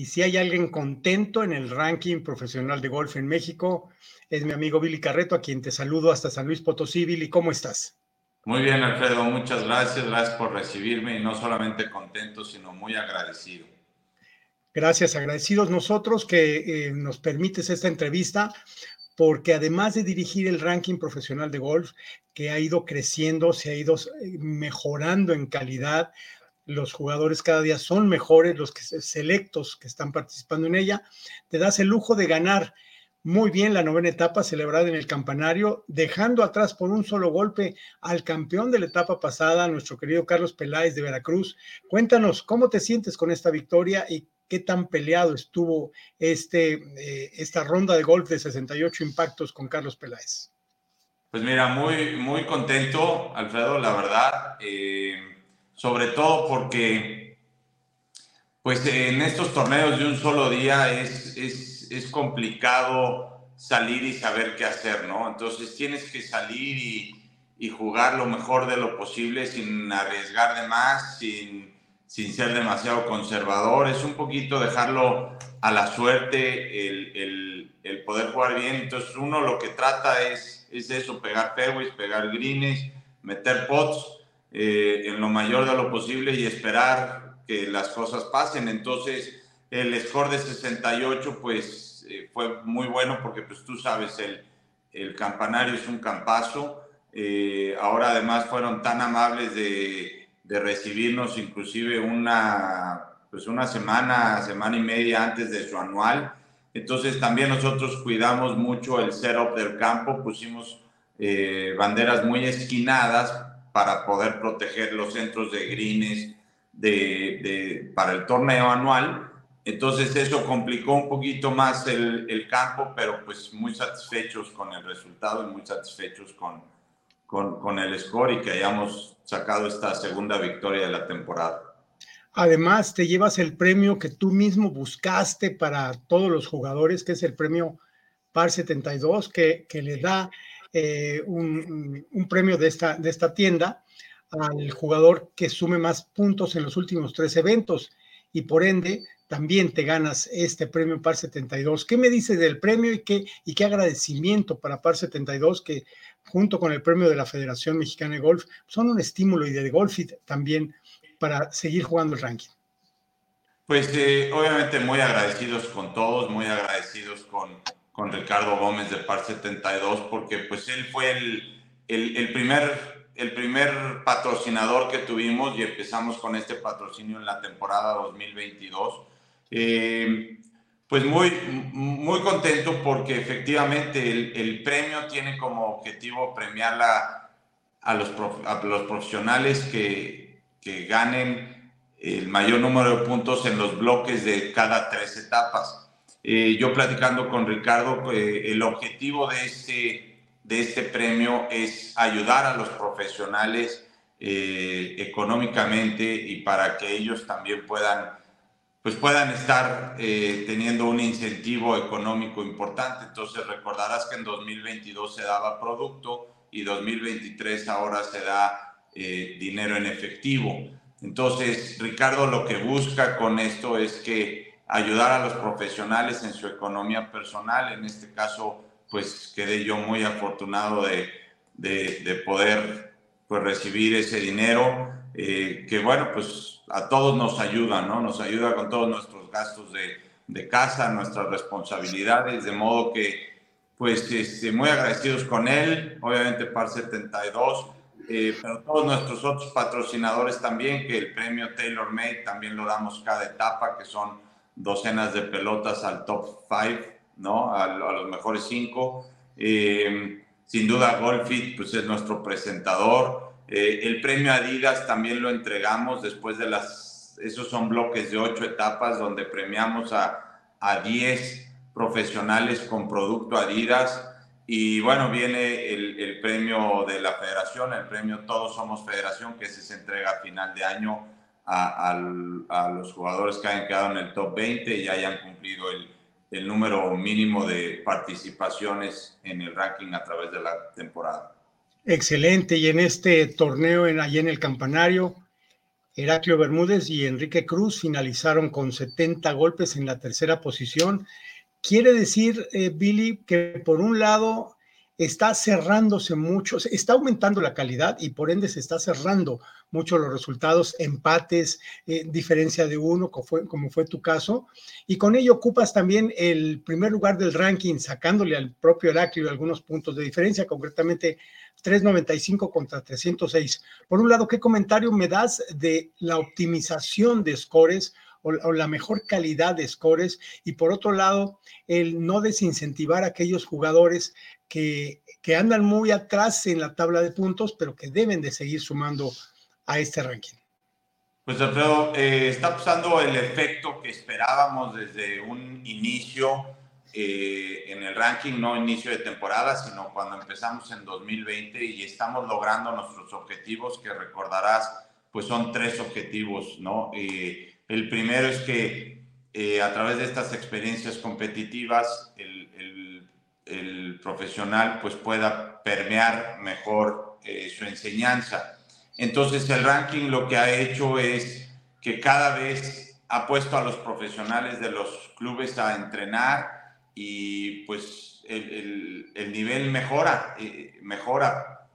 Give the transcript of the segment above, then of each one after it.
Y si hay alguien contento en el ranking profesional de golf en México, es mi amigo Billy Carreto, a quien te saludo hasta San Luis Potosí. Billy, ¿cómo estás? Muy bien, Alfredo, muchas gracias. Gracias por recibirme y no solamente contento, sino muy agradecido. Gracias, agradecidos nosotros que eh, nos permites esta entrevista, porque además de dirigir el ranking profesional de golf, que ha ido creciendo, se ha ido eh, mejorando en calidad, los jugadores cada día son mejores, los que, selectos que están participando en ella, te das el lujo de ganar muy bien la novena etapa celebrada en el campanario, dejando atrás por un solo golpe al campeón de la etapa pasada, nuestro querido Carlos Peláez de Veracruz. Cuéntanos, ¿cómo te sientes con esta victoria y qué tan peleado estuvo este, eh, esta ronda de golf de 68 impactos con Carlos Peláez? Pues mira, muy, muy contento, Alfredo, la verdad. Eh, sobre todo porque pues en estos torneos de un solo día es, es, es, complicado salir y saber qué hacer, ¿no? Entonces tienes que salir y, y, jugar lo mejor de lo posible sin arriesgar de más, sin, sin ser demasiado conservador, es un poquito dejarlo a la suerte el, el, el, poder jugar bien. Entonces uno lo que trata es, es eso, pegar fairways, pegar greens, meter pots eh, en lo mayor de lo posible y esperar que las cosas pasen. Entonces, el score de 68, pues eh, fue muy bueno porque, pues tú sabes, el, el campanario es un campazo. Eh, ahora además fueron tan amables de, de, recibirnos inclusive una, pues una semana, semana y media antes de su anual. Entonces también nosotros cuidamos mucho el setup del campo, pusimos banderas muy esquinadas para poder proteger los centros de greens de, para el torneo anual. Entonces eso complicó un poquito más el, el, campo, pero pues muy satisfechos con el resultado y muy satisfechos con, con, con el score y que hayamos sacado esta segunda victoria de la temporada. Además, te llevas el premio que tú mismo buscaste para todos los jugadores, que es el premio PAR 72, que, que le da eh, un, premio de esta, de esta tienda al jugador que sume más puntos en los últimos tres eventos y por ende también te ganas este premio PAR 72. ¿Qué me dices del premio y qué, y qué agradecimiento para PAR 72 que junto con el premio de la Federación Mexicana de Golf son un estímulo y de golf también para seguir jugando el ranking? Pues eh, obviamente muy agradecidos con todos, muy agradecidos con, con Ricardo Gómez de Par 72, porque pues él fue el, el, primer, el primer patrocinador que tuvimos y empezamos con este patrocinio en la temporada 2022. Eh, pues muy, muy contento porque efectivamente el, el, premio tiene como objetivo premiar a, los a los profesionales que, que ganen el mayor número de puntos en los bloques de cada tres etapas. Eh, yo platicando con Ricardo, eh, el objetivo de este, de este premio es ayudar a los profesionales eh, económicamente y para que ellos también puedan, pues puedan estar teniendo un incentivo económico importante. Entonces recordarás que en 2022 se daba producto y 2023 ahora se da dinero en efectivo. Entonces, Ricardo lo que busca con esto es que ayudar a los profesionales en su economía personal. En este caso, pues quedé yo muy afortunado de, de, poder pues, recibir ese dinero, eh, que bueno, pues a todos nos ayuda, ¿no? Nos ayuda con todos nuestros gastos de, de casa, nuestras responsabilidades, de modo que, pues, este, muy agradecidos con él, obviamente PAR 72, eh, pero todos nuestros otros patrocinadores también, que el premio Taylor Made también lo damos cada etapa, que son docenas de pelotas al top 5, ¿no? A, los mejores 5. Eh, sin duda, Golfit pues es nuestro presentador. Eh, el premio Adidas también lo entregamos después de las, esos son bloques de ocho etapas donde premiamos a, a 10 profesionales con producto Adidas. Y bueno, viene el, el, premio de la federación, el premio Todos Somos Federación, que se entrega a final de año a, los jugadores que hayan quedado en el top 20 y hayan cumplido el, el número mínimo de participaciones en el ranking a través de la temporada. Excelente. Y en este torneo, en, allí en el campanario, Heraclio Bermúdez y Enrique Cruz finalizaron con 70 golpes en la tercera posición. Quiere decir, eh, Billy, que por un lado está cerrándose mucho, está aumentando la calidad y por ende se está cerrando mucho los resultados, empates, eh, diferencia de uno, como fue, tu caso, y con ello ocupas también el primer lugar del ranking, sacándole al propio Heraclio algunos puntos de diferencia, concretamente 395 contra 306. Por un lado, ¿qué comentario me das de la optimización de scores? O, la mejor calidad de scores y por otro lado el no desincentivar a aquellos jugadores que, que, andan muy atrás en la tabla de puntos pero que deben de seguir sumando a este ranking. Pues Alfredo, eh, está pasando el efecto que esperábamos desde un inicio eh, en el ranking, no inicio de temporada, sino cuando empezamos en 2020 y estamos logrando nuestros objetivos, que recordarás, pues son tres objetivos, ¿no? Eh, el primero es que eh, a través de estas experiencias competitivas, el, el, profesional pues pueda permear mejor su enseñanza. Entonces el ranking lo que ha hecho es que cada vez ha puesto a los profesionales de los clubes a entrenar, y pues el, el, nivel mejora, eh, mejora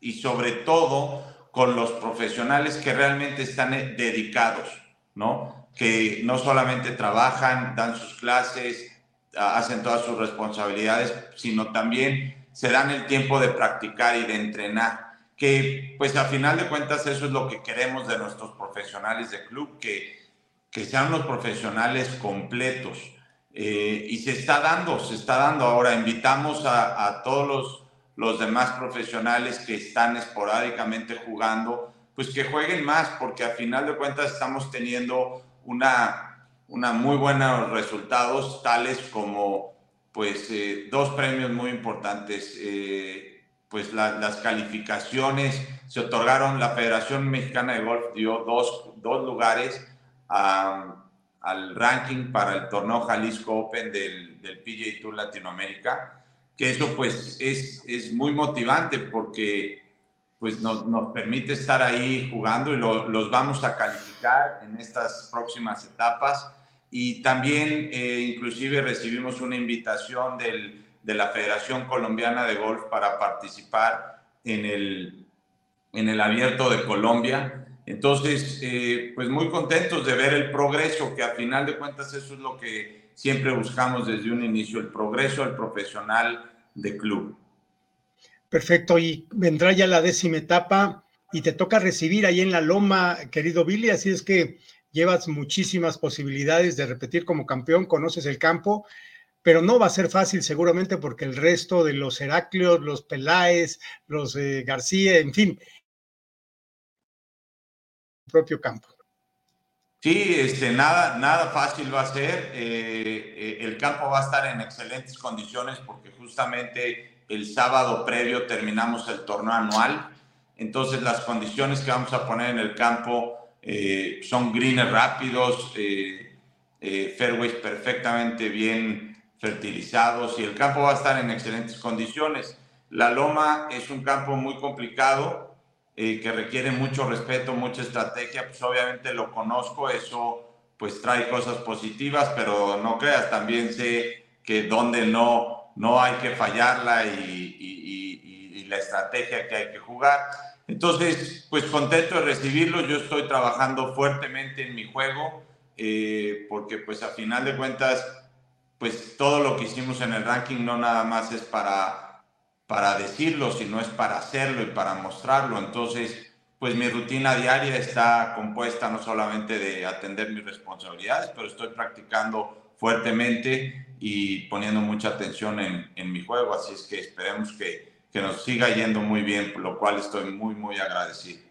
y sobre todo con los profesionales que realmente están eh, dedicados, ¿no? Que no solamente trabajan, dan sus clases, hacen todas sus responsabilidades, sino también se dan el tiempo de practicar y de entrenar, que pues a final de cuentas eso es lo que queremos de nuestros profesionales de club, que, que sean los profesionales completos, eh, y se está dando, se está dando. Ahora invitamos a, todos los, los, demás profesionales que están esporádicamente jugando, pues que jueguen más, porque a final de cuentas estamos teniendo una, una muy buenos resultados, tales como pues eh, dos premios muy importantes. Eh, pues las calificaciones se otorgaron, la Federación Mexicana de Golf dio dos, dos lugares a al ranking para el torneo Jalisco Open del, del PGA Tour Latinoamérica, que eso pues es, es muy motivante porque pues nos, nos permite estar ahí jugando y los vamos a calificar en estas próximas etapas. Y también eh, inclusive recibimos una invitación del, de la Federación Colombiana de Golf para participar en el, en el Abierto de Colombia entonces, eh, pues muy contentos de ver el progreso, que a final de cuentas eso es lo que siempre buscamos desde un inicio, el progreso del profesional de club. Perfecto, y vendrá ya la décima etapa y te toca recibir ahí en la loma, querido Billy, así es que llevas muchísimas posibilidades de repetir como campeón, conoces el campo, pero no va a ser fácil seguramente porque el resto de los Heraclios, los Peláez, los eh, García, en fin, propio campo. Sí, este, nada, nada fácil va a ser. Eh, eh, el campo va a estar en excelentes condiciones porque justamente el sábado previo terminamos el torneo anual. Entonces las condiciones que vamos a poner en el campo eh, son greens rápidos, fairways perfectamente bien fertilizados y el campo va a estar en excelentes condiciones. La loma es un campo muy complicado eh, que requiere mucho respeto, mucha estrategia, pues obviamente lo conozco, eso pues trae cosas positivas, pero no creas, también sé que donde no, no hay que fallarla y, la estrategia que hay que jugar. Entonces, pues contento de recibirlo, yo estoy trabajando fuertemente en mi juego, eh, porque pues a final de cuentas, pues todo lo que hicimos en el ranking no nada más es para para decirlo, sino es para hacerlo y para mostrarlo. Entonces, pues mi rutina diaria está compuesta no solamente de atender mis responsabilidades, pero estoy practicando fuertemente y poniendo mucha atención en, en mi juego. Así es que esperemos que, que nos siga yendo muy bien, lo cual estoy muy, muy agradecido.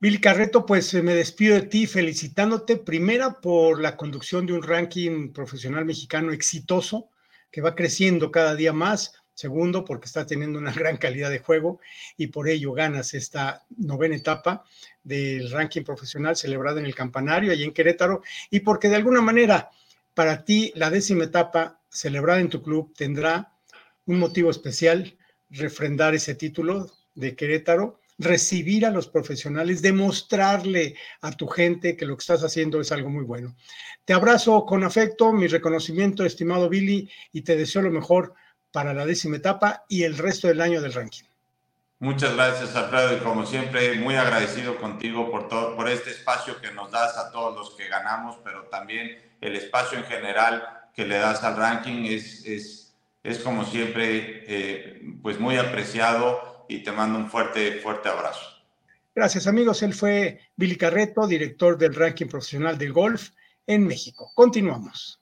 Bill Carreto, pues me despido de ti felicitándote primera por la conducción de un ranking profesional mexicano exitoso que va creciendo cada día más Segundo, porque está teniendo una gran calidad de juego y por ello ganas esta novena etapa del ranking profesional celebrada en el campanario, allí en Querétaro, y porque de alguna manera para ti la décima etapa celebrada en tu club tendrá un motivo especial, refrendar ese título de Querétaro recibir a los profesionales, demostrarle a tu gente que lo que estás haciendo es algo muy bueno. Te abrazo con afecto, mi reconocimiento, estimado Billy, y te deseo lo mejor para la décima etapa y el resto del año del ranking. Muchas gracias, Alfredo, y como siempre, muy agradecido contigo por, todo, por este espacio que nos das a todos los que ganamos, pero también el espacio en general que le das al ranking es, es, es como siempre, eh, pues muy apreciado y te mando un fuerte, fuerte abrazo. Gracias, amigos. Él fue Billy Carreto, director del ranking profesional del golf en México. Continuamos.